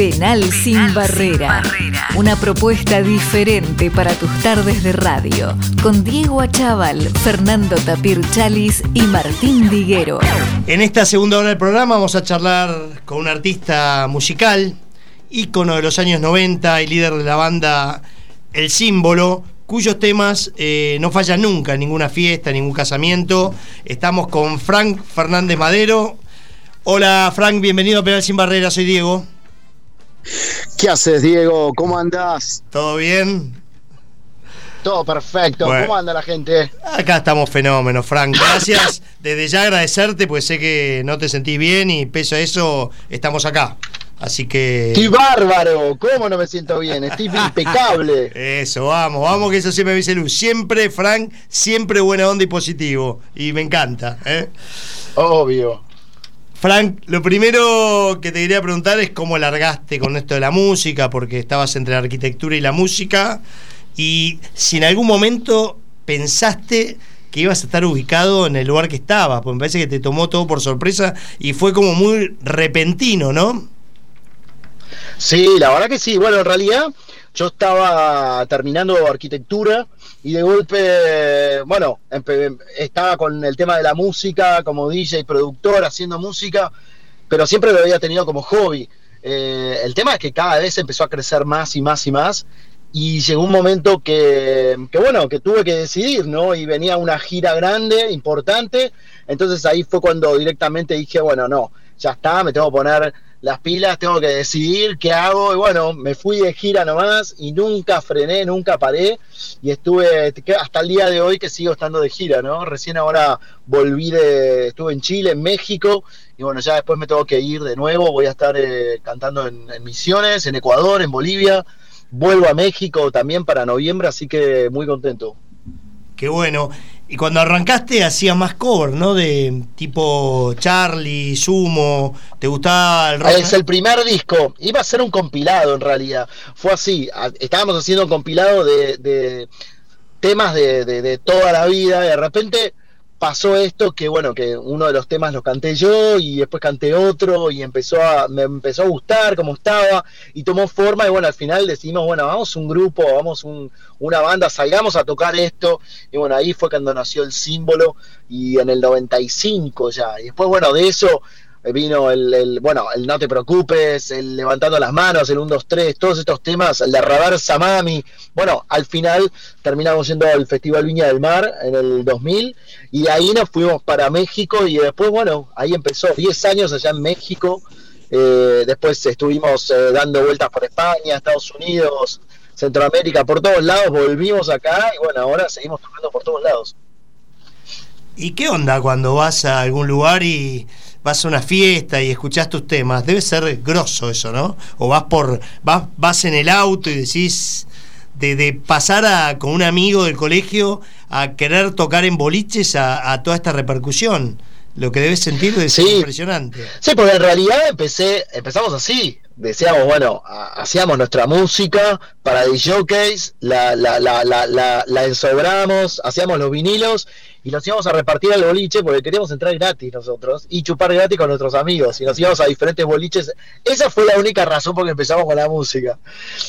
Penal, sin, barrera. Una propuesta diferente para tus tardes de radio. Con Diego Achával, Fernando Tapir Chalis y Martín Diguero. En esta segunda hora del programa vamos a charlar con un artista musical, ícono de los años 90 y líder de la banda El Símbolo, cuyos temas eh, no fallan nunca en ninguna fiesta, ningún casamiento. Estamos con Frank Fernández Madero. Hola Frank, bienvenido a Penal Sin Barrera, soy Diego. ¿Qué haces, Diego? ¿Cómo andás? ¿Todo bien? Todo perfecto. ¿Cómo anda la gente? Acá estamos fenómenos, Frank. Gracias. Desde ya agradecerte, pues sé que no te sentís bien y pese a eso estamos acá. Así que. ¡Qué bárbaro! ¿Cómo no me siento bien? Estoy impecable. Eso, vamos, vamos, que eso siempre me dice Luz. Siempre, Frank, siempre buena onda y positivo. Y me encanta. ¿eh? Obvio. Frank, lo primero que te quería preguntar es cómo largaste con esto de la música, porque estabas entre la arquitectura y la música, y si en algún momento pensaste que ibas a estar ubicado en el lugar que estabas, porque me parece que te tomó todo por sorpresa y fue como muy repentino, ¿no? Sí, la verdad que sí. Bueno, en realidad yo estaba terminando arquitectura y de golpe, bueno, estaba con el tema de la música, como DJ, productor, haciendo música, pero siempre lo había tenido como hobby. Eh, el tema es que cada vez empezó a crecer más y más y más y llegó un momento que, que, bueno, que tuve que decidir, ¿no? Y venía una gira grande, importante, entonces ahí fue cuando directamente dije, bueno, no, ya está, me tengo que poner las pilas, tengo que decidir qué hago. Y bueno, me fui de gira nomás y nunca frené, nunca paré. Y estuve hasta el día de hoy que sigo estando de gira, ¿no? Recién ahora volví de. Estuve en Chile, en México. Y bueno, ya después me tengo que ir de nuevo. Voy a estar eh, cantando en, Misiones, en Ecuador, en Bolivia. Vuelvo a México también para noviembre, así que muy contento. Qué bueno. Y cuando arrancaste hacías más cover, ¿no? De tipo Charlie, Sumo, ¿te gustaba el? Es el primer disco, iba a ser un compilado en realidad. Fue así, estábamos haciendo un compilado de, temas de, de, toda la vida, y de repente pasó esto que bueno, que uno de los temas lo canté yo y después canté otro y empezó a, me empezó a gustar como estaba y tomó forma y bueno, al final decidimos, bueno, vamos un grupo, vamos un, una banda, salgamos a tocar esto. Y bueno, ahí fue cuando nació el símbolo y en el 95 ya, y después bueno, de eso vino el, bueno, el No te preocupes, el Levantando las manos, el 1, 2, 3, todos estos temas, el de Radar Samami. Bueno, al final terminamos yendo al Festival Viña del Mar en el 2000 y de ahí nos fuimos para México y después, bueno, ahí empezó 10 años allá en México. Eh, después estuvimos eh, dando vueltas por España, Estados Unidos, Centroamérica, por todos lados, volvimos acá y bueno, ahora seguimos tocando por todos lados. ¿Y qué onda cuando vas a algún lugar y vas a una fiesta y escuchás tus temas, debe ser grosso eso, ¿no? O vas por vas, vas en el auto y decís de, pasar a, con un amigo del colegio a querer tocar en boliches a, toda esta repercusión. Lo que debes sentir es impresionante. Sí, porque en realidad empecé, empezamos así. Decíamos, bueno, hacíamos nuestra música para DJs, la, la, la, la, la ensobramos, hacíamos los vinilos y nos íbamos a repartir al boliche porque queríamos entrar gratis nosotros y chupar gratis con nuestros amigos y nos íbamos a diferentes boliches. Esa fue la única razón por que empezamos con la música.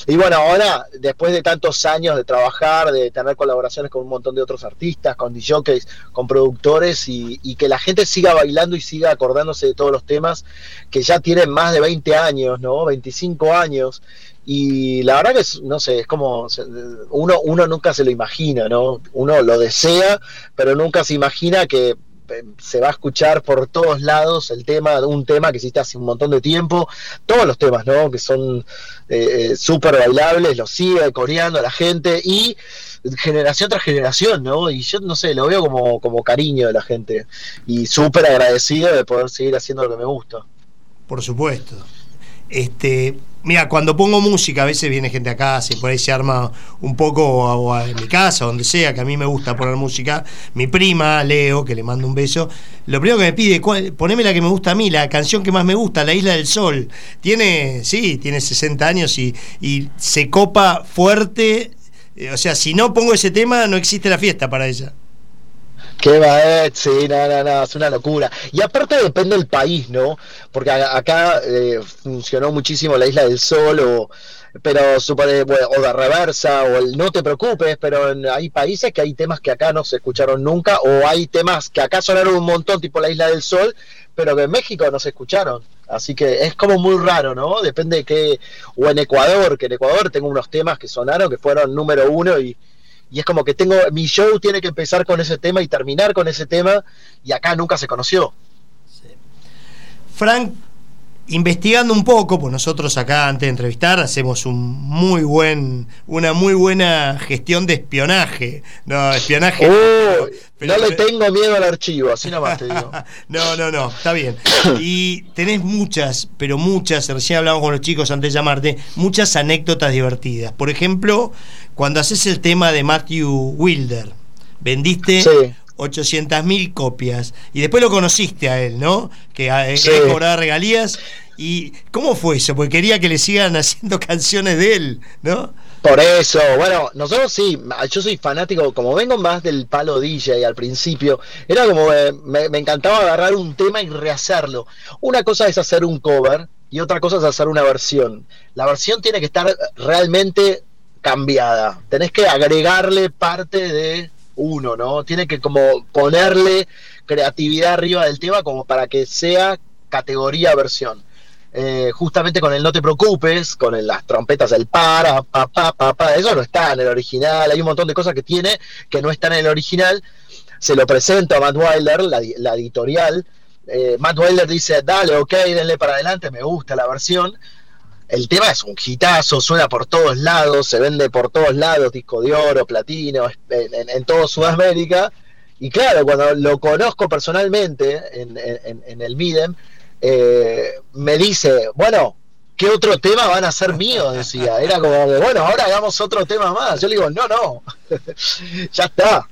Y bueno, ahora, después de tantos años de trabajar, de tener colaboraciones con un montón de otros artistas, con DJs, con productores y, y que la gente siga bailando y siga acordándose de todos los temas que ya tienen más de 20 años, ¿no? 25 años y la verdad que es, no sé, es como uno, uno nunca se lo imagina, ¿no? Uno lo desea, pero nunca se imagina que eh, se va a escuchar por todos lados el tema, un tema que existe hace un montón de tiempo, todos los temas, ¿no? Que son eh, eh, súper bailables, los sigue coreando la gente y generación tras generación, ¿no? Y yo no sé, lo veo como, como cariño de la gente y súper agradecido de poder seguir haciendo lo que me gusta. Por supuesto. Este, mira, cuando pongo música, a veces viene gente a casa y por ahí se arma un poco en mi casa, donde sea, que a mí me gusta poner música. Mi prima, Leo, que le mando un beso, lo primero que me pide, poneme la que me gusta a mí, la canción que más me gusta, La Isla del Sol. Tiene, sí, tiene 60 años y, y se copa fuerte. O sea, si no pongo ese tema, no existe la fiesta para ella. Qué va, eh, sí, no, no, es una locura. Y aparte depende del país, ¿no? Porque acá eh, funcionó muchísimo la Isla del Sol o pero supone, o de reversa, o el no te preocupes, pero hay países que hay temas que acá no se escucharon nunca, o hay temas que acá sonaron un montón, tipo la Isla del Sol, pero que en México no se escucharon. Así que es como muy raro, ¿no? Depende de qué, o en Ecuador, que en Ecuador tengo unos temas que sonaron, que fueron número uno y, y es como que tengo, mi show tiene que empezar con ese tema y terminar con ese tema, y acá nunca se conoció. Frank, investigando un poco, pues nosotros acá antes de entrevistar hacemos un muy buen, una muy buena gestión de espionaje. No, espionaje. pero, no le tengo miedo al archivo, así nomás te digo. no, no, no, está bien. Y tenés muchas, pero muchas, recién hablamos con los chicos antes de llamarte, muchas anécdotas divertidas. Por ejemplo, cuando haces el tema de Matthew Wilder, vendiste 800.000 copias. Y después lo conociste a él, ¿no? Que, eh, sí. cobraba regalías. ¿Y cómo fue eso? Porque quería que le sigan haciendo canciones de él, ¿no? Por eso, bueno, nosotros sí, yo soy fanático, como vengo más del palo DJ al principio, era como eh, me, me, encantaba agarrar un tema y rehacerlo. Una cosa es hacer un cover y otra cosa es hacer una versión. La versión tiene que estar realmente cambiada, tenés que agregarle parte de uno, ¿no? Tiene que como ponerle creatividad arriba del tema como para que sea categoría versión. Eh, justamente con el No te preocupes, con las trompetas del para, pa, pa, pa, pa, eso no está en el original, hay un montón de cosas que tiene que no están en el original. Se lo presento a Matt Wilder, la, editorial. Eh, Matt Wilder dice, dale, ok, denle para adelante, me gusta la versión. El tema es un hitazo, suena por todos lados, se vende por todos lados, disco de oro, platino, en, en, todo Sudamérica. Y claro, cuando lo conozco personalmente en, en el Midem, eh, me dice, bueno, ¿qué otro tema van a ser mío? Decía, era como bueno, ahora hagamos otro tema más. Yo le digo, no, no, ya está.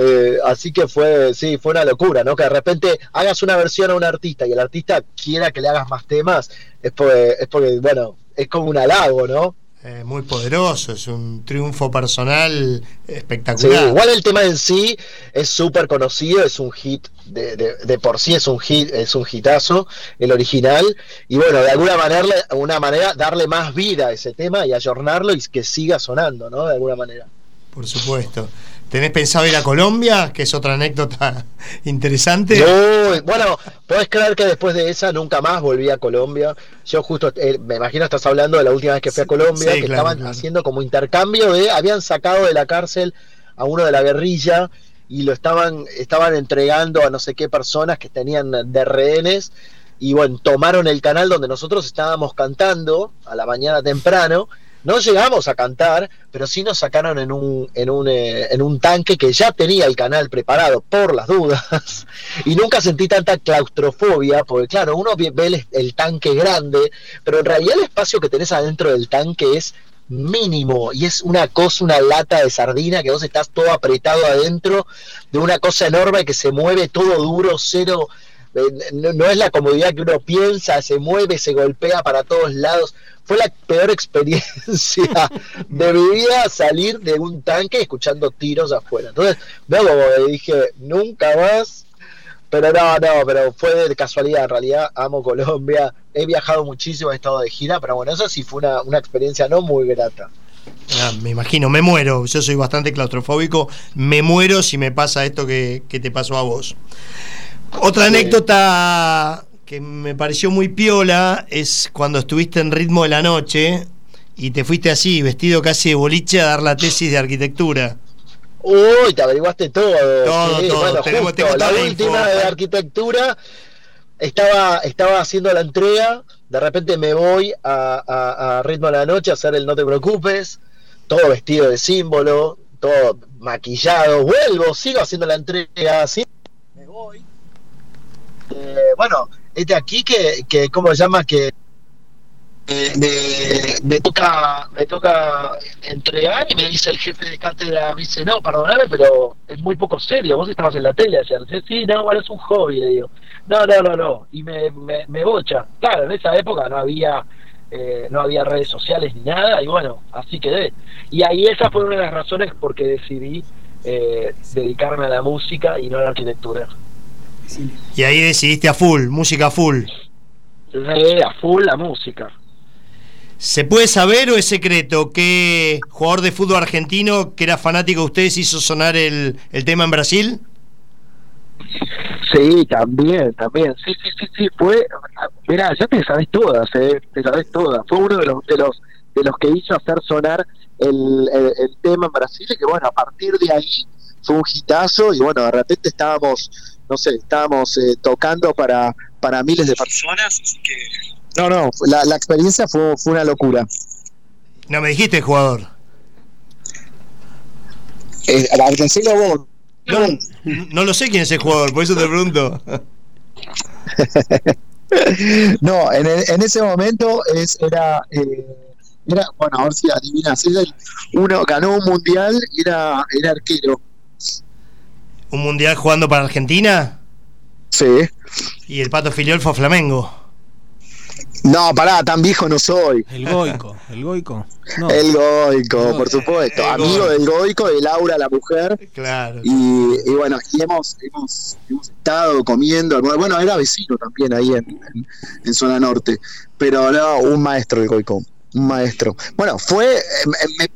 Eh, así que fue, sí, fue una locura, ¿no? Que de repente hagas una versión a un artista y el artista quiera que le hagas más temas, es porque, es porque bueno, es como un halago, ¿no? Eh, muy poderoso, es un triunfo personal espectacular. igual el tema en sí es súper conocido, es un hit, de, de, por sí es un hit, es un hitazo, el original, y bueno, de alguna manera, una manera darle más vida a ese tema y ayornarlo y que siga sonando, ¿no? De alguna manera. Por supuesto. ¿Tenés pensado ir a Colombia? Que es otra anécdota interesante. bueno, podés creer que después de esa nunca más volví a Colombia. Yo justo, eh, me imagino estás hablando de la última vez que fui a Colombia, que estaban haciendo como intercambio de, habían sacado de la cárcel a uno de la guerrilla y lo estaban, estaban entregando a no sé qué personas que tenían de rehenes y bueno, tomaron el canal donde nosotros estábamos cantando a la mañana temprano no llegamos a cantar, pero sí nos sacaron en un, en un, eh, en un tanque que ya tenía el canal preparado por las dudas. y nunca sentí tanta claustrofobia, porque claro, uno ve el, el tanque grande, pero en realidad el espacio que tenés adentro del tanque es mínimo y es una cosa, una lata de sardina que vos estás todo apretado adentro de una cosa enorme que se mueve todo duro, cero, eh, no, es la comodidad que uno piensa, se mueve, se golpea para todos lados fue la peor experiencia de mi vida salir de un tanque escuchando tiros afuera. Entonces, luego dije, nunca más. Pero no, no, pero fue de casualidad. En realidad, amo Colombia. He viajado muchísimo, he estado de gira, pero bueno, eso sí fue una, una experiencia no muy grata. Ah, me imagino, me muero. Yo soy bastante claustrofóbico. Me muero si me pasa esto que, que te pasó a vos. Otra anécdota que me pareció muy piola es cuando estuviste en ritmo de la noche y te fuiste así, vestido casi de boliche, a dar la tesis de arquitectura. Uy, te averiguaste todo. Todo, todo. tenemos, la última de arquitectura estaba, estaba haciendo la entrega, de repente me voy a, a, ritmo de la noche a hacer el no te preocupes, todo vestido de símbolo, todo maquillado, vuelvo, sigo haciendo la entrega, voy. Eh, bueno, es de aquí que, que ¿cómo se llama? Que me, toca me toca entregar y me dice el jefe de cátedra, me dice, no, perdóname, pero es muy poco serio, vos estabas en la tele ayer. Sí, no, bueno, es un hobby, le digo. No, no, no, no. Y me, me, bocha. Claro, en esa época no había eh, no había redes sociales ni nada, y bueno, así quedé. Y ahí esa fue una de las razones por que decidí eh, dedicarme a la música y no a la arquitectura. Y ahí decidiste a full, música full. a full la música. ¿Se puede saber o es secreto que jugador de fútbol argentino que era fanático de ustedes hizo sonar el, el tema en Brasil? Sí, también, también. Sí, sí, sí, sí. Fue, mira, ya te sabes todas, eh, te sabes todas. Fue uno de los de los de los que hizo hacer sonar el, el, tema en Brasil y que bueno, a partir de ahí fue un hitazo y bueno, de repente estábamos, no sé, estábamos eh, tocando para para miles de personas, así que no, no, la, la experiencia fue, fue una locura. No me dijiste jugador. Eh, Argentino vos no, no lo sé quién es el jugador, por eso te pregunto. no, en, en, ese momento es, era, eh, era, bueno, a ver si adivinas, uno ganó un mundial y era, era arquero. ¿Un mundial jugando para Argentina? Sí. ¿Y el Pato Filiol fue a Flamengo? No, pará, tan viejo no soy. El Goico, el Goico. El Goico, por supuesto. Amigo del Goico, de Laura, la mujer. Claro. Y, bueno, y hemos, hemos, estado comiendo. Bueno, era vecino también ahí en, en, zona norte. Pero no, un maestro el Goico. Un maestro. Bueno, fue.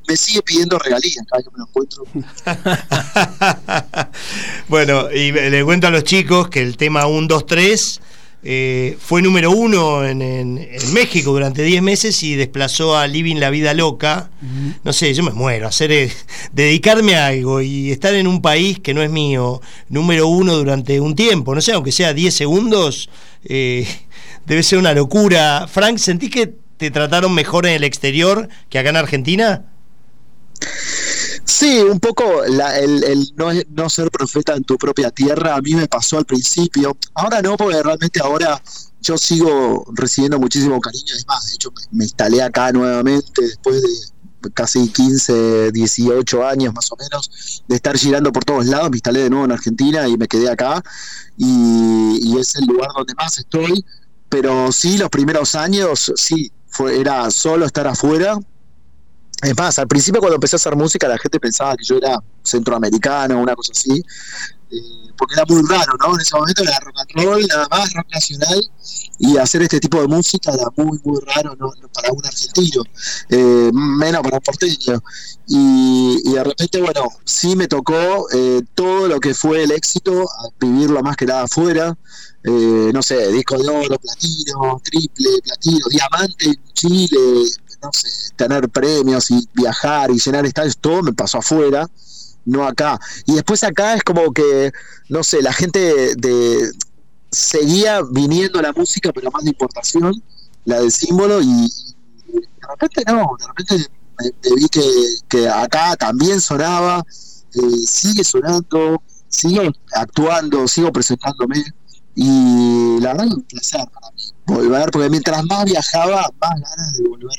Me, sigue pidiendo regalías cada vez que me lo encuentro. bueno, y le cuento a los chicos que el tema 1, 2, 3 eh, fue número uno en, México durante 10 meses y desplazó a Living la Vida Loca. No sé, yo me muero, hacer eh, dedicarme a algo y estar en un país que no es mío, número uno durante un tiempo, no sé, aunque sea 10 segundos, eh, debe ser una locura. Frank, ¿sentís que te trataron mejor en el exterior que acá en Argentina? Sí, un poco el, no, ser profeta en tu propia tierra a mí me pasó al principio. Ahora no, porque realmente ahora yo sigo recibiendo muchísimo cariño. Es más, de hecho me, instalé acá nuevamente después de casi 15, 18 años más o menos de estar girando por todos lados. Me instalé de nuevo en Argentina y me quedé acá. Y es el lugar donde más estoy. Pero sí, los primeros años, sí, fue, era solo estar afuera es más, al principio cuando empecé a hacer música la gente pensaba que yo era centroamericano o una cosa así, eh, porque era muy raro, ¿no? En ese momento era rock and roll, nada más, rock nacional, y hacer este tipo de música era muy, muy raro ¿no? para un argentino, eh, menos para un porteño. Y, de repente, bueno, sí me tocó eh, todo lo que fue el éxito, vivirlo más que nada afuera, no sé, disco de oro, platino, triple, platino, diamante en Chile, no sé, tener premios y viajar y llenar estadios, todo me pasó afuera, no acá. Y después acá es como que, no sé, la gente de, seguía viniendo la música, pero más de importación, la del símbolo, y, de repente no, de repente me, vi que, acá también sonaba, eh, sigue sonando, sigo actuando, sigo presentándome. Y la verdad es un placer para mí volver, porque mientras más viajaba, más ganas de volver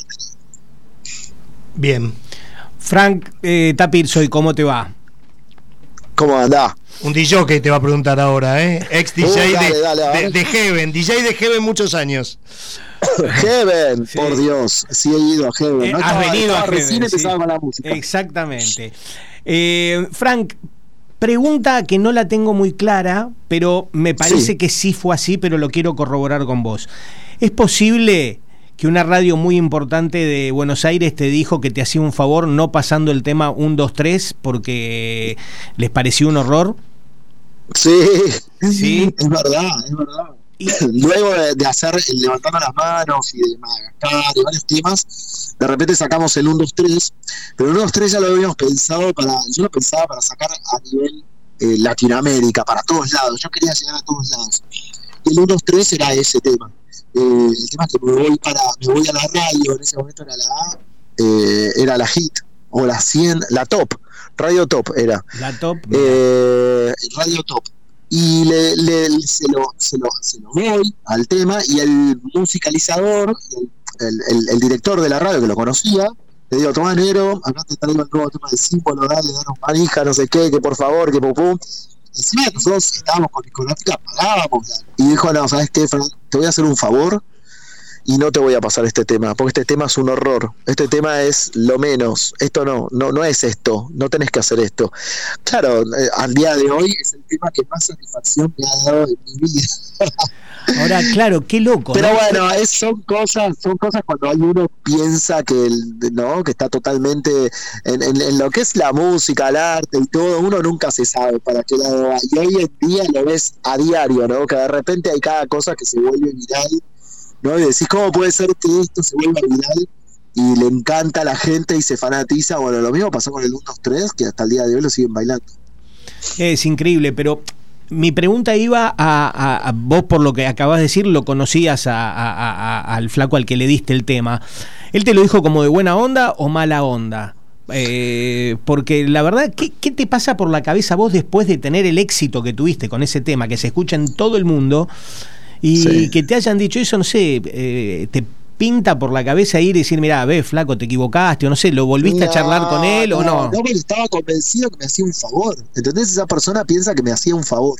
Bien. Frank eh, Tapir, soy, ¿cómo te va? ¿Cómo andás? Un DJ que te va a preguntar ahora, ¿eh? Ex DJ de, de, Heaven, DJ de Heaven muchos años. Heaven, por Dios, sí he ido a Heaven. Eh, has venido a Heaven. Sí. Con la música. Exactamente. Eh, Frank, pregunta que no la tengo muy clara, pero me parece que sí fue así, pero lo quiero corroborar con vos. ¿Es posible que una radio muy importante de Buenos Aires te dijo que te hacía un favor no pasando el tema 1, 2, 3 porque les pareció un horror? Sí, sí, es verdad, es verdad. Luego de, hacer el levantando las manos y de Madagascar y varios temas, de repente sacamos el 1, 2, 3, pero el 1, 2, 3 ya lo habíamos pensado para, yo lo pensaba para sacar a nivel eh, Latinoamérica, para todos lados, yo quería llegar a todos lados. Y el 1, 2, 3 era ese tema eh, el tema es que me voy para me voy a la radio en ese momento era la eh, era la hit o la 100 la top radio top era la top eh, radio top y le, se, lo, se, lo, se lo voy al tema y el musicalizador el, el, el, director de la radio que lo conocía le digo, toma negro, acá te traigo el nuevo tema de símbolo, dale, danos manija, no sé qué, que por favor, que pum pum. Encima nosotros estábamos con discográfica, pagábamos. Y dijo, no, ¿sabes qué, Fran? Te voy a hacer un favor. Y no te voy a pasar este tema, porque este tema es un horror, este tema es lo menos, esto no, no, no es esto, no tenés que hacer esto. Claro, eh, al día de hoy es el tema que más satisfacción me ha dado en mi vida. Ahora, claro, qué loco. Pero bueno, es, son cosas, son cosas cuando uno piensa que no, que está totalmente en, lo que es la música, el arte y todo, uno nunca se sabe para qué lado va. Y hoy en día lo ves a diario, ¿no? Que de repente hay cada cosa que se vuelve viral, ¿no? Y decís, ¿cómo puede ser que esto se vuelva viral? Y le encanta a la gente y se fanatiza. Bueno, lo mismo pasó con el 1, 2, 3, que hasta el día de hoy lo siguen bailando. Es increíble, pero mi pregunta iba a, vos, por lo que acabas de decir, lo conocías al flaco al que le diste el tema. ¿Él te lo dijo como de buena onda o mala onda? Eh, porque la verdad, ¿qué, te pasa por la cabeza vos después de tener el éxito que tuviste con ese tema, que se escucha en todo el mundo, y que te hayan dicho eso, no sé, eh, te pinta por la cabeza ir y decir, mira, ve, flaco, te equivocaste, o no sé, ¿lo volviste a charlar con él o no? No, estaba convencido que me hacía un favor. ¿Entendés? Esa persona piensa que me hacía un favor.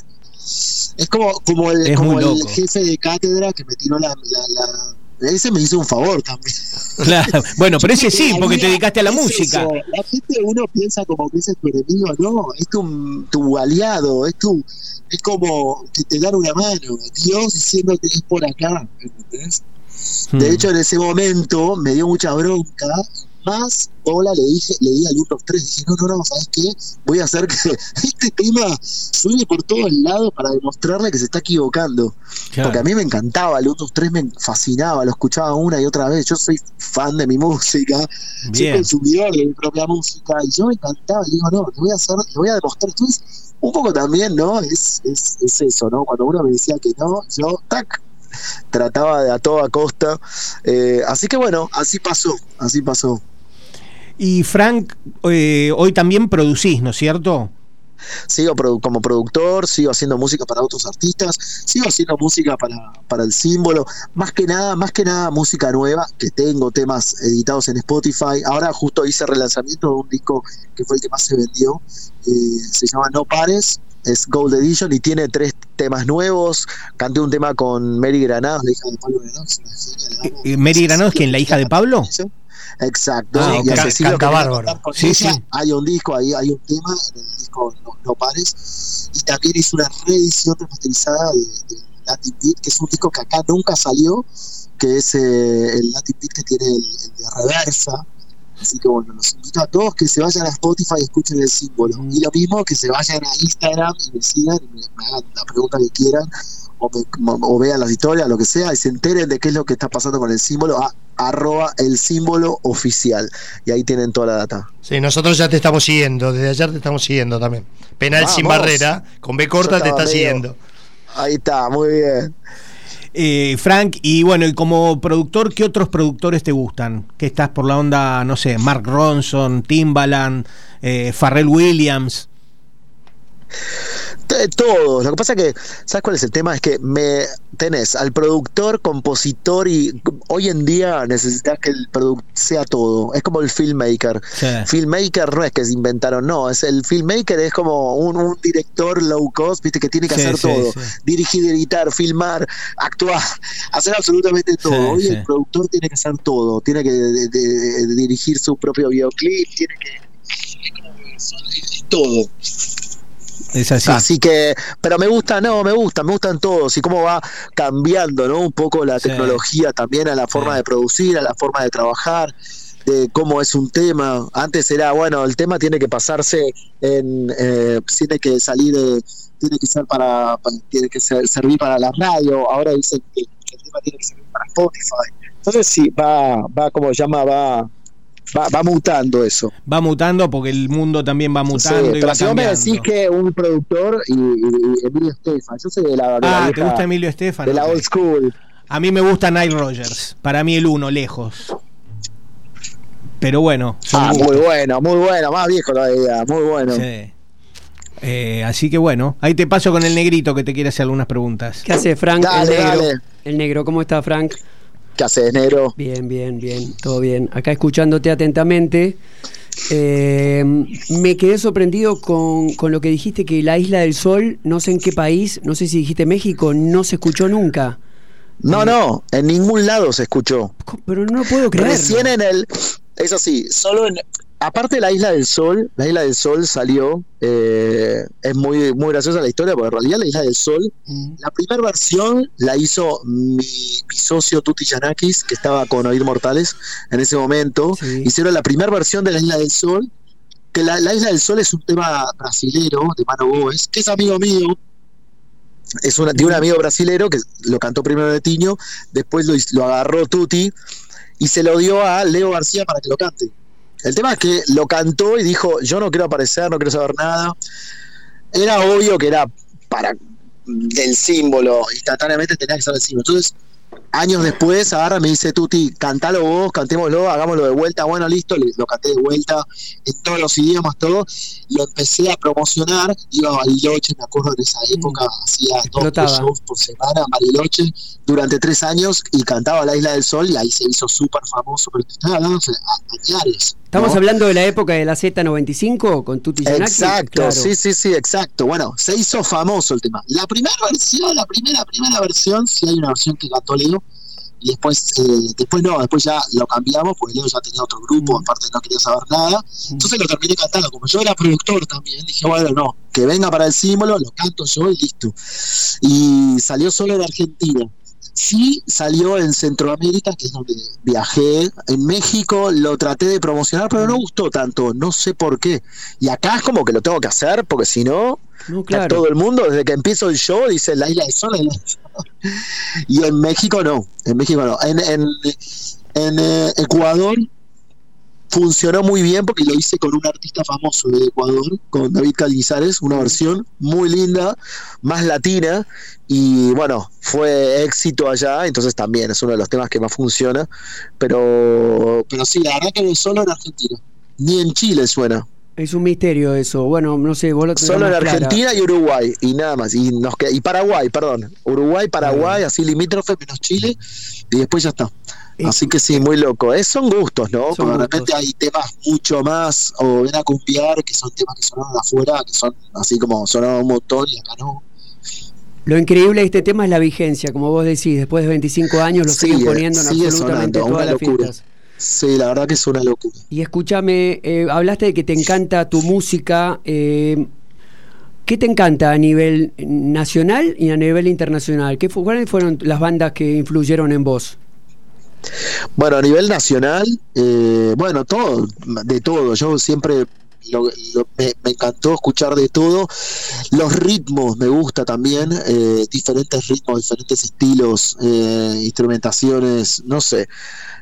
Es como, como el, como el jefe de cátedra que me tiró la, la, ese me hizo un favor también. Claro. Bueno, pero ese sí, porque te dedicaste a la música. La gente uno piensa como que ese es tu enemigo, no, es tu, tu aliado, es tu, es como que te dan una mano, Dios diciéndote es por acá, ¿entendés? De hmm. hecho, en ese momento me dio mucha bronca. Más hola le dije, le di al 1, 3, dije, no, no, no, ¿sabes qué? Voy a hacer que este tema suene por todos lados para demostrarle que se está equivocando. Porque a mí me encantaba, el 1, 3 me fascinaba, lo escuchaba una y otra vez. Yo soy fan de mi música, soy consumidor de mi propia música, y yo me encantaba, y digo, no, te voy a hacer, te voy a demostrar. Entonces, un poco también, ¿no? Es, es, es eso, ¿no? Cuando uno me decía que no, yo, tac, trataba de a toda costa. Eh, así que bueno, así pasó, así pasó. Y Frank, eh, hoy también producís, ¿no es cierto? Sigo como productor, sigo haciendo música para otros artistas, sigo haciendo música para, para el símbolo, más que nada, más que nada música nueva, que tengo temas editados en Spotify. Ahora justo hice relanzamiento de un disco que fue el que más se vendió, eh, se llama No Pares, es Gold Edition y tiene tres temas nuevos. Canté un tema con Mary Granados, la hija de Pablo Granados. ¿Y ¿Mary Granados, quién? ¿La hija de Pablo? Exacto. Ah, y bárbaro. Sí, sí. Hay un disco, hay, hay un tema en el disco No, Pares. Y también hizo una reedición remasterizada de, de, Latin Beat, que es un disco que acá nunca salió, que es eh, el Latin Beat que tiene el, el de reversa Así que bueno, los invito a todos que se vayan a Spotify y escuchen el símbolo. Y lo mismo que se vayan a Instagram y me sigan y me, hagan la pregunta que quieran o, vean las historias, lo que sea, y se enteren de qué es lo que está pasando con el símbolo a arroba el símbolo oficial. Y ahí tienen toda la data. Sí, nosotros ya te estamos siguiendo, desde ayer te estamos siguiendo también. Penal sin barrera, con B corta te está siguiendo. Ahí está, muy bien. Eh, Frank, y bueno, y como productor, ¿qué otros productores te gustan? ¿Qué estás por la onda, no sé, Mark Ronson, Timbaland, eh, Pharrell Williams? Todos. Lo que pasa que, ¿sabes cuál es el tema? Es que me tenés al productor, compositor y hoy en día necesitas que el producto sea todo. Es como el filmmaker. Filmmaker no es que se inventaron, no. Es el filmmaker es como un, director low cost, viste, que tiene que hacer todo. Dirigir, editar, filmar, actuar, hacer absolutamente todo. hoy el productor tiene que hacer todo. Tiene que dirigir su propio videoclip, tiene que todo. Es así. Así que, pero me gusta, no, me gusta, me gustan todos y cómo va cambiando, ¿no? Un poco la tecnología también a la forma de producir, a la forma de trabajar, de cómo es un tema. Antes era, bueno, el tema tiene que pasarse en, eh, tiene que salir, tiene que ser para, tiene que servir para la radio. Ahora dicen que el tema tiene que servir para Spotify. Entonces sí, va, va como llama, va va, mutando eso. Va mutando porque el mundo también va mutando. Sí, y pero si vos me decís que un productor y, Emilio Estefan, yo soy de la. De ah, ¿te gusta Emilio Estefan? De la old school. A mí me gusta Nile Rogers. Para mí el uno, lejos. Pero bueno. Ah, muy bueno, muy bueno. Más viejo todavía. Muy bueno. Sí. Eh, así que bueno, ahí te paso con el negrito que te quiere hacer algunas preguntas. ¿Qué hace Frank? el negro. El negro, ¿cómo está Frank? ¿Qué haces, negro? Bien, bien, bien, todo bien. Acá escuchándote atentamente. Eh, me quedé sorprendido con, lo que dijiste que la Isla del Sol, no sé en qué país, no sé si dijiste México, no se escuchó nunca. No, no, en ningún lado se escuchó. Pero no puedo creer. Recién en el. Es así, solo en. Aparte de la Isla del Sol, la Isla del Sol salió, eh, es muy, muy graciosa la historia, porque en realidad la Isla del Sol, mm. la primera versión la hizo mi, socio Tuti Yanakis, que estaba con Oír Mortales en ese momento. Hicieron la primera versión de la Isla del Sol, que la, Isla del Sol es un tema brasilero de Mano Boes, que es amigo mío, es una, de un amigo brasilero que lo cantó primero de Tiño, después lo, lo, agarró Tuti y se lo dio a Leo García para que lo cante. El tema es que lo cantó y dijo, yo no quiero aparecer, no quiero saber nada. Era obvio que era para del símbolo, instantáneamente tenía que ser el símbolo. Entonces, años después, agarra me dice, Tuti, cantalo vos, cantémoslo, hagámoslo de vuelta. Bueno, listo, lo canté de vuelta en todos los idiomas, todo. Lo empecé a promocionar, iba a Bariloche, me acuerdo en esa época, hacía dos shows por semana en Bariloche durante tres años y cantaba La Isla del Sol y ahí se hizo súper famoso, pero estaba hablando añares. Estamos hablando de la época de la Z95 con Tuti Yanaki. Exacto, sí, sí, sí, exacto. Bueno, se hizo famoso el tema. La primera versión, la primera, primera versión, si hay una versión que cantó Leo, y después, eh, después no, después ya lo cambiamos porque Leo ya tenía otro grupo, aparte no quería saber nada. Entonces lo terminé cantando. Como yo era productor también, dije, bueno, no, que venga para el símbolo, lo canto yo y listo. Y salió solo de Argentina. Sí salió en Centroamérica, que es donde viajé. En México lo traté de promocionar, pero no gustó tanto. No sé por qué. Y acá es como que lo tengo que hacer, porque si no, todo el mundo, desde que empiezo el show, dice la isla de sol. y en México no. En México no. En, en, en eh, Ecuador funcionó muy bien porque lo hice con un artista famoso de Ecuador, con David Calizares, una versión muy linda, más latina, y bueno, fue éxito allá, entonces también es uno de los temas que más funciona, pero, pero sí, la verdad que solo en Argentina, ni en Chile suena. Es un misterio eso. Bueno, no sé, vos lo Solo en Argentina y Uruguay, y nada más. Y, nos y Paraguay, perdón. Uruguay, Paraguay, así limítrofe menos Chile, y después ya está. Así que sí, muy loco. Es, son gustos, ¿no? Porque de repente hay temas mucho más, o ven a cumpliar, que son temas que sonaron afuera, que son así como sonaron un montón y acá no. Lo increíble de este tema es la vigencia, como vos decís, después de 25 años lo siguen poniendo en absolutamente todas las fiestas. Sí, la verdad que es una locura. Y escúchame, eh, hablaste de que te encanta tu música. Eh, ¿Qué te encanta a nivel nacional y a nivel internacional? ¿Qué, ¿Cuáles fueron las bandas que influyeron en vos? Bueno, a nivel nacional, eh, bueno, todo, de todo. Yo siempre me, encantó escuchar de todo. Los ritmos me gusta también, eh, diferentes ritmos, diferentes estilos, eh, instrumentaciones, no sé.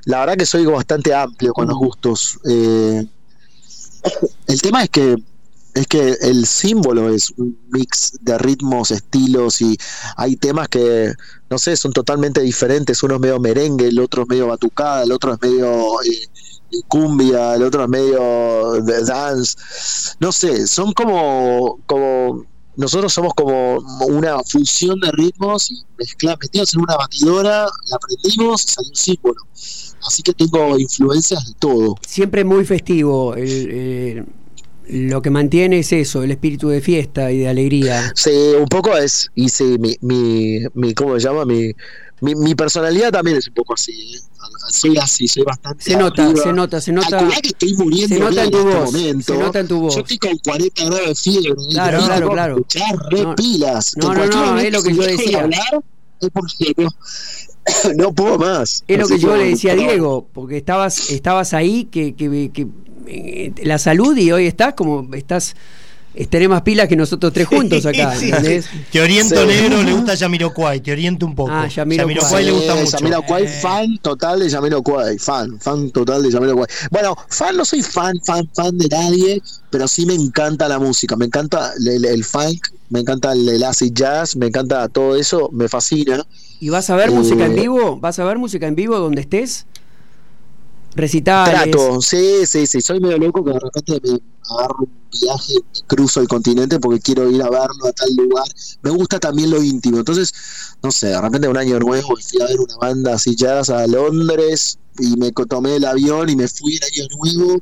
La verdad que soy bastante amplio con los gustos. el tema es que es que el símbolo es un mix de ritmos, estilos y hay temas que, no sé, son totalmente diferentes. Uno es medio merengue, el otro es medio batucada, el otro es medio eh, cumbia, el otro es medio dance. No sé, son como, como nosotros somos como una fusión de ritmos y mezcla, metidos en una batidora, la aprendimos y salió un símbolo. Así que tengo influencias de todo. Siempre muy festivo el lo que mantiene es eso, el espíritu de fiesta y de alegría. Sí, un poco es, y sí, mi, mi, mi ¿cómo se llama? Mi, mi, personalidad también es un poco así. ¿eh? Soy así, soy bastante. Se nota, se nota, se nota. que estoy muriendo se nota en, tu este voz, momento. Se nota en tu voz. Yo estoy con 40 grados de fiebre. Claro, claro, claro. Escuchar re no, pilas. No, no, no, es lo que yo decía. Hablar, es porque no, puedo más. Es lo que yo le decía a Diego, porque estabas, estabas ahí, que, que, que eh, la salud y hoy estás como estás tenés más pilas que nosotros tres juntos acá. Te oriento negro, le gusta Yamiroquai, te oriento un poco. Ah, Yamiroquai, le gusta mucho. Yamiroquai, fan total de Yamiroquai, fan, fan total de Yamiroquai. Bueno, fan no soy fan, fan, fan de nadie, pero sí me encanta la música, me encanta el, funk, me encanta el, acid jazz, me encanta todo eso, me fascina. ¿Y vas a ver música en eh, vivo? ¿Vas a ver música en vivo donde estés? recitales. Trato, sí, sí, sí. Soy medio loco que de repente me agarro un viaje, me cruzo el continente porque quiero ir a verlo a tal lugar. Me gusta también lo íntimo. Entonces, no sé, de repente un año nuevo fui a ver una banda así jazz a Londres y me tomé el avión y me fui el año nuevo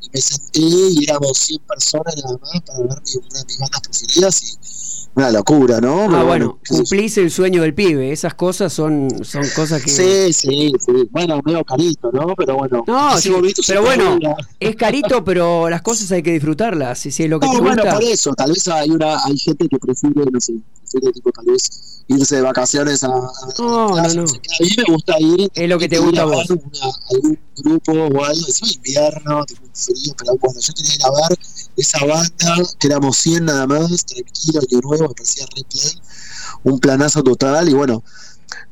y me senté y éramos 100 personas nada más para ver una de mis bandas preferidas y una locura, ¿no? Ah, bueno, cumplís el sueño del pibe, esas cosas son, son cosas que... Sí, sí, sí, bueno, medio carito, ¿no? Pero bueno... No, sí, pero bueno, es carito, pero las cosas hay que disfrutarlas, si, si es lo que no, te gusta. bueno, por eso, tal vez hay, una, hay gente que prefiere, no sé, prefiere tipo tal vez irse de vacaciones a, no, no, no. A mí me gusta ir. Es lo que te gusta a vos. algún grupo o algo, es invierno, tipo frío, pero bueno, yo quería ir a ver esa banda, que éramos 100 nada más, tranquilo, y nuevo, me parecía re plan, un planazo total, y bueno,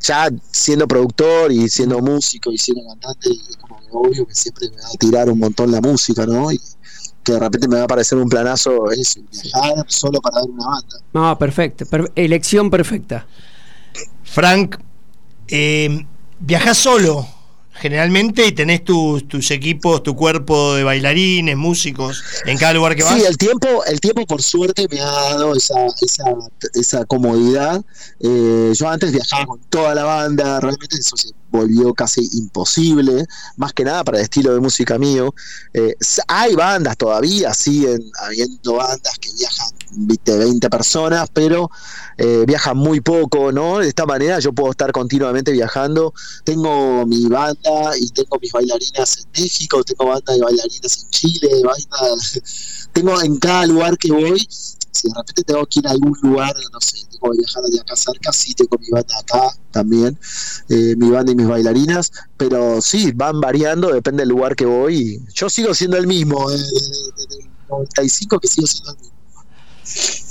ya siendo productor y siendo músico y siendo cantante, es como que obvio que siempre me va a tirar un montón la música, ¿no? Y, que de repente me va a parecer un planazo es viajar solo para ver una banda. No, perfecto, elección perfecta. Frank, eh, viajas solo generalmente tenés tus, tus equipos, tu cuerpo de bailarines, músicos, en cada lugar que vas. Sí, el tiempo, el tiempo por suerte me ha dado esa, esa, esa comodidad. Eh, yo antes viajaba con toda la banda, realmente eso se volvió casi imposible, más que nada para el estilo de música mío. Eh, hay bandas todavía, siguen habiendo bandas que viajan 20 personas, pero eh, viajan muy poco, ¿no? De esta manera yo puedo estar continuamente viajando. Tengo mi banda y tengo mis bailarinas en México, tengo banda de bailarinas en Chile, tengo en cada lugar que voy, si de repente tengo que ir a algún lugar, no sé, tengo que viajar de acá cerca, sí tengo mi banda acá también, eh, mi banda y mis bailarinas, pero sí, van variando, depende del lugar que voy. Yo sigo siendo el mismo, desde el 95 que sigo siendo el mismo.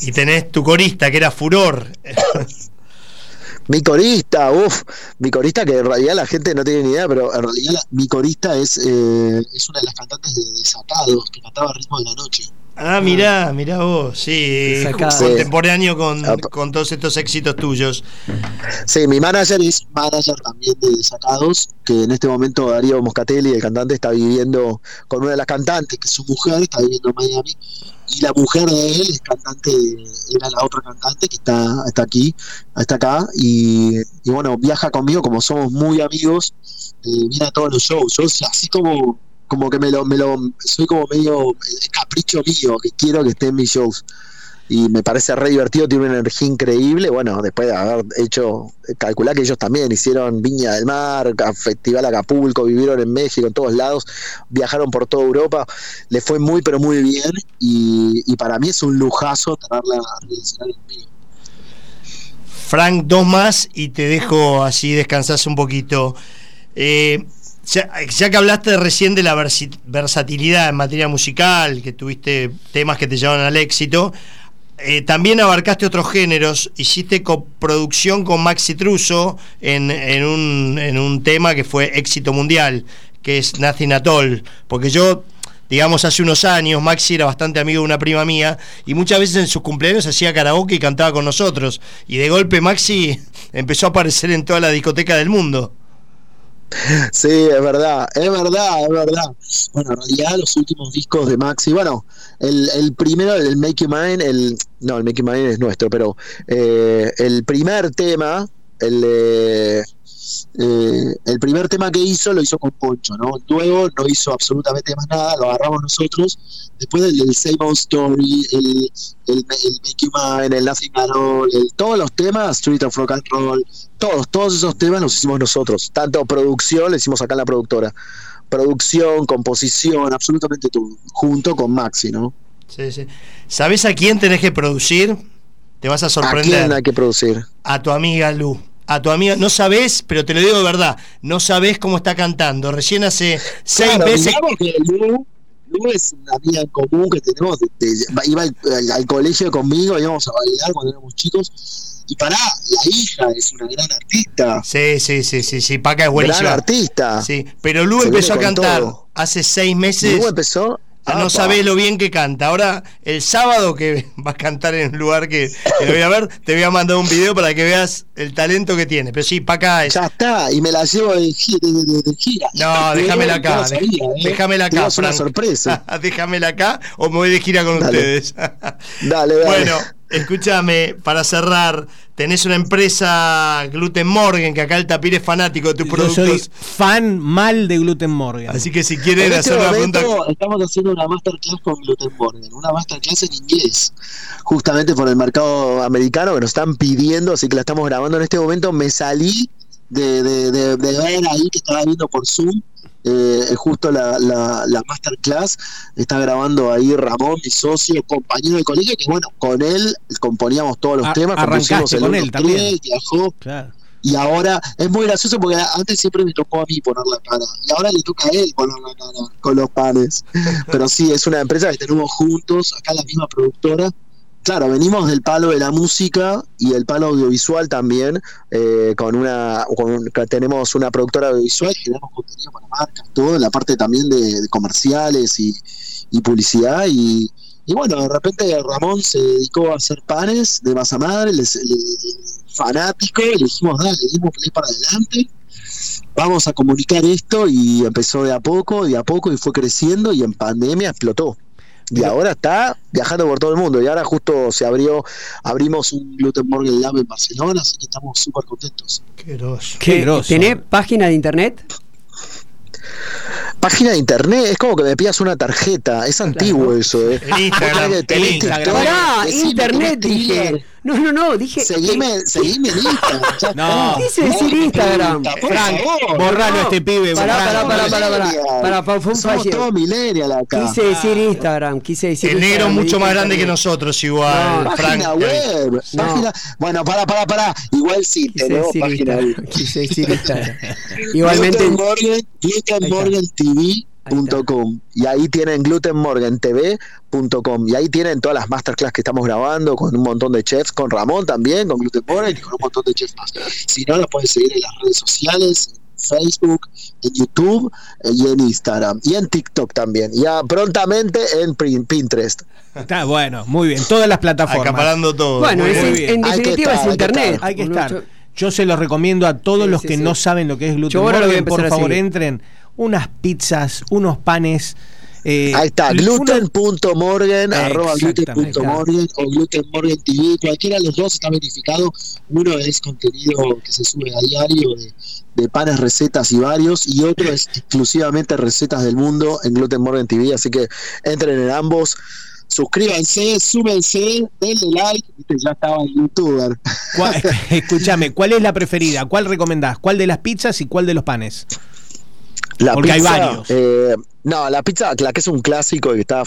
Y tenés tu corista, que era Furor. mi corista, uff, mi corista que en realidad la gente no tiene ni idea, pero en realidad mi corista es, eh, es una de las cantantes de Desatados, que cantaba Ritmo de la Noche. Ah, mirá, mirá vos, sí, contemporáneo con, ah, con, todos estos éxitos tuyos. Sí, mi manager es manager también de Desatados, que en este momento Darío Moscatelli, el cantante, está viviendo con una de las cantantes, que es su mujer, está viviendo en Miami, y la mujer de él es cantante, era la otra cantante que está, está aquí, está acá, y, bueno, viaja conmigo, como somos muy amigos, eh, viene a todos los shows, yo así como como que me lo, me lo, soy como medio capricho mío, que quiero que esté en mis shows. Y me parece re divertido, tiene una energía increíble. Bueno, después de haber hecho, calcular que ellos también hicieron Viña del Mar, Festival Acapulco, vivieron en México, en todos lados, viajaron por toda Europa, les fue muy, pero muy bien. Y, para mí es un lujazo tenerla mío. Frank, dos más y te dejo así descansas un poquito. Eh, ya, que hablaste recién de la versatilidad en materia musical, que tuviste temas que te llevan al éxito, eh, también abarcaste otros géneros, hiciste coproducción con Maxi Truso en, un, en un tema que fue éxito mundial, que es Nothing At All, porque yo digamos, hace unos años, Maxi era bastante amigo de una prima mía y muchas veces en sus cumpleaños hacía karaoke y cantaba con nosotros. Y de golpe Maxi empezó a aparecer en toda la discoteca del mundo. Sí, es verdad, es verdad, es verdad. Bueno, en realidad los últimos discos de Maxi, bueno, el, el primero, el Make You Mine, el, no, el Make You Mine es nuestro, pero eh, el primer tema, el de eh, el primer tema que hizo lo hizo con Poncho, ¿no? Luego no hizo absolutamente más nada, lo agarramos nosotros. Después del, Same Old Story, el, el, Make You Mine, el Nothing At All, todos los temas, Street of Rock and Roll, todos, todos esos temas los hicimos nosotros. Tanto producción, lo hicimos acá en la productora. Producción, composición, absolutamente todo, junto con Maxi, ¿no? Sí, sí. ¿Sabes a quién tenés que producir? Te vas a sorprender. ¿A quién hay que producir? A tu amiga Lu a tu amiga, no sabes, pero te lo digo de verdad, no sabes cómo está cantando. Recién hace seis meses. Que Lu, es una amiga en común que tenemos, iba al, colegio conmigo, íbamos a bailar cuando éramos chicos. Y pará, la hija es una gran artista. Sí, sí, sí, sí, sí, Paca es buenísima. Gran artista. Sí, pero Lu empezó a cantar hace seis meses. Lu empezó no sabés lo bien que canta. Ahora, el sábado que vas a cantar en un lugar que, lo voy a ver, te voy a mandar un video para que veas el talento que tiene. Pero sí, para acá es. Ya está, y me la llevo de, gira. No, déjamela acá. ¿eh? Déjamela acá. Es una sorpresa. déjamela acá o me voy de gira con ustedes. dale, dale. Bueno, escúchame, para cerrar, tenés una empresa Gluten Morgan, que acá el tapir es fanático de tus productos. Yo soy fan mal de Gluten Morgan. Así que si quieren este hacer una pregunta. Estamos haciendo una masterclass con Gluten Morgan, una masterclass en inglés, justamente por el mercado americano que nos están pidiendo, así que la estamos grabando en este momento. Me salí de, de, de, de ver ahí que estaba viendo por Zoom eh, justo la, la, masterclass está grabando ahí Ramón, mi socio, compañero de colegio, que bueno, con él componíamos todos los temas, arrancaste con él también. viajó. Y ahora es muy gracioso porque antes siempre me tocó a mí poner la cara. Y ahora le toca a él poner la cara con los panes. Pero sí, es una empresa que tenemos juntos, acá la misma productora claro, venimos del palo de la música y el palo audiovisual también, eh, con una, tenemos una productora audiovisual, generamos contenido para marcas, todo, en la parte también de, comerciales y, publicidad y, bueno, de repente Ramón se dedicó a hacer panes de masa madre, fanático, y le dijimos, dale, dimos play para adelante, vamos a comunicar esto y empezó de a poco, de a poco y fue creciendo y en pandemia explotó y ahora está viajando por todo el mundo. Y ahora justo se abrió, abrimos un Gluten Morgan Lab en Barcelona, así que estamos súper contentos. Qué grosso. Qué ¿Tenés página de internet? Página de internet, es como que me pidas una tarjeta, es antiguo eso, ¿eh? Instagram, Instagram. internet dije. No, no, no, dije. Seguime, seguime en Instagram. No, quise decir Instagram. Frank, borralo este pibe. Pará, pará, pará, pará, pará. Para, fue un millennial acá. Quise decir Instagram, quise decir. El negro mucho más grande que nosotros, igual. página web. Página, bueno, pará, pará, pará. Igual sí, tenemos página web. Quise decir Instagram. Igualmente. Morgan TV Com, y ahí tienen glutenmorgantv.com y ahí tienen todas las masterclass que estamos grabando con un montón de chefs, con Ramón también, con Gluten y con un montón de chefs más. Si no, los pueden seguir en las redes sociales, en Facebook, en YouTube eh, y en Instagram y en TikTok también. Ya prontamente en Pinterest. Está bueno, muy bien. Todas las plataformas. Acaparando todo. Bueno, en definitiva es Internet. Hay que estar. Yo se los recomiendo a todos los que no saben lo que es gluten. por favor, entren unas pizzas, unos panes. Eh, Ahí está, gluten.morgan, arroba gluten.morgan o glutenmorgan TV, cualquiera de los dos está verificado. Uno es contenido que se sube a diario de, panes, recetas y varios, y otro es exclusivamente recetas del mundo en Gluten Morgan TV, así que entren en ambos suscríbanse, súbense, denle like, ya estaba en youtuber. Escúchame, ¿cuál es la preferida? ¿Cuál recomendás? ¿Cuál de las pizzas y cuál de los panes? La Porque hay varios. Eh, no, la pizza, la que es un clásico que está.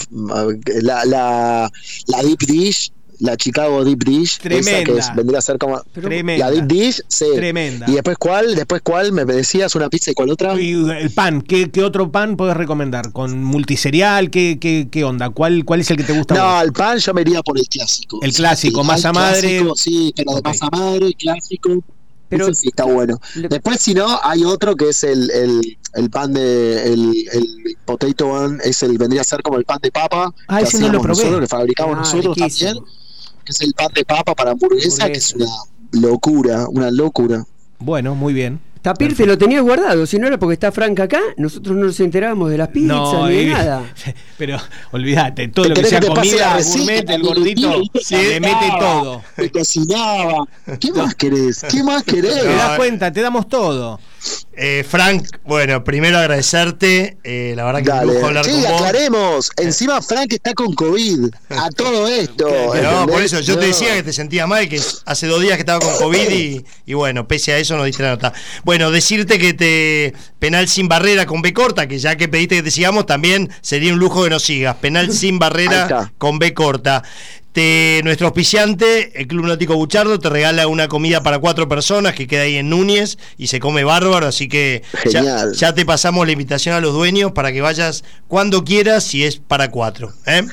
La, la, la Deep Dish, la Chicago Deep Dish. Tremenda. que vendría a ser como. Tremenda. La Deep Dish, sí. Tremenda. Y después, ¿cuál? Después, ¿cuál? Me decías una pizza y cuál otra. Y el pan. ¿Qué, ¿Qué, otro pan puedes recomendar? ¿Con multiserial? ¿Qué, qué, qué onda? ¿Cuál, ¿Cuál es el que te gusta no, más? No, el pan yo me iría por el clásico. El clásico, masa madre. sí, pero de masa madre, clásico. Pero sí está bueno. Después, si no, hay otro que es el, el, el pan de. El, el potato one, es el, vendría a ser como el pan de papa. Ah, ese no lo probé. Nosotros, que fabricamos ah, nosotros también. Que es el pan de papa para hamburguesa, que es una locura, una locura. Bueno, muy bien. Tapir te lo tenías guardado, si no era porque está Frank acá, nosotros no nos enterábamos de las pizzas ni de nada. Pero olvídate, todo lo que sea comida, gourmet, el gordito se le mete todo. Te cocinaba. ¿Qué más querés? ¿Qué más querés? Te das cuenta, te damos todo. Eh, Frank, bueno, primero agradecerte. Eh, la verdad que Dale. un lujo hablar sí, con vos. aclaremos. Encima Frank está con COVID. A todo esto. No, por eso yo te decía que te sentía mal, que hace dos días que estaba con COVID y, y bueno, pese a eso no diste la nota. Bueno, decirte que te penal sin barrera con B corta, que ya que pediste que te sigamos, también sería un lujo que nos sigas. Penal sin barrera con B corta. Este, nuestro auspiciante, el Club Náutico Buchardo, te regala una comida para cuatro personas que queda ahí en Núñez y se come bárbaro, así que ya, te pasamos la invitación a los dueños para que vayas cuando quieras si es para cuatro. ¿eh?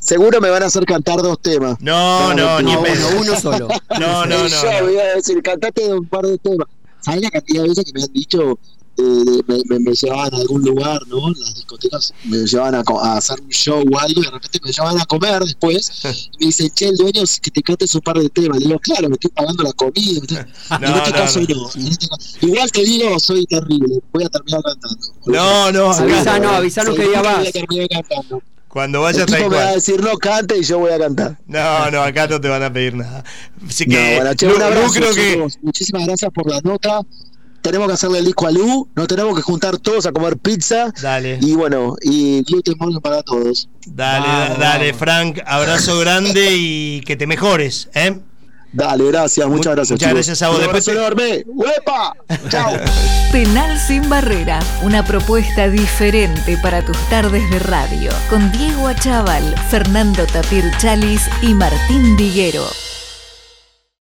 Seguro me van a hacer cantar dos temas. No, no, ni uno solo. No, no, no. Yo voy a decir, cantate un par de temas. ¿Sabes la cantidad de veces que me han dicho eh, me, me, llevaban a algún lugar, ¿no? Las discotecas me llevaban a, hacer un show o algo y de repente me llevaban a comer después y me dicen, che, el dueño, que te cantes un par de temas. Le digo, claro, me estoy pagando la comida. en este caso no. Este igual te digo, soy terrible, voy a terminar cantando. No, no, avisanos, avisanos que ya vas. Cuando vayas el tipo me va a decir no cante y yo voy a cantar. No, no, acá no te van a pedir nada. Así que, no, un abrazo, creo que... Muchísimas gracias por la nota tenemos que hacerle el disco a Lu, nos tenemos que juntar todos a comer pizza. Dale. Y bueno, y gluten para todos. Dale, dale, Frank, abrazo grande y que te mejores, ¿eh? Dale, gracias, muchas gracias. Muchas gracias a vos. Después te... ¡Huepa! ¡Chao! Penal sin barrera, una propuesta diferente para tus tardes de radio. Con Diego Achával, Fernando Tapir Chalis y Martín Diguero.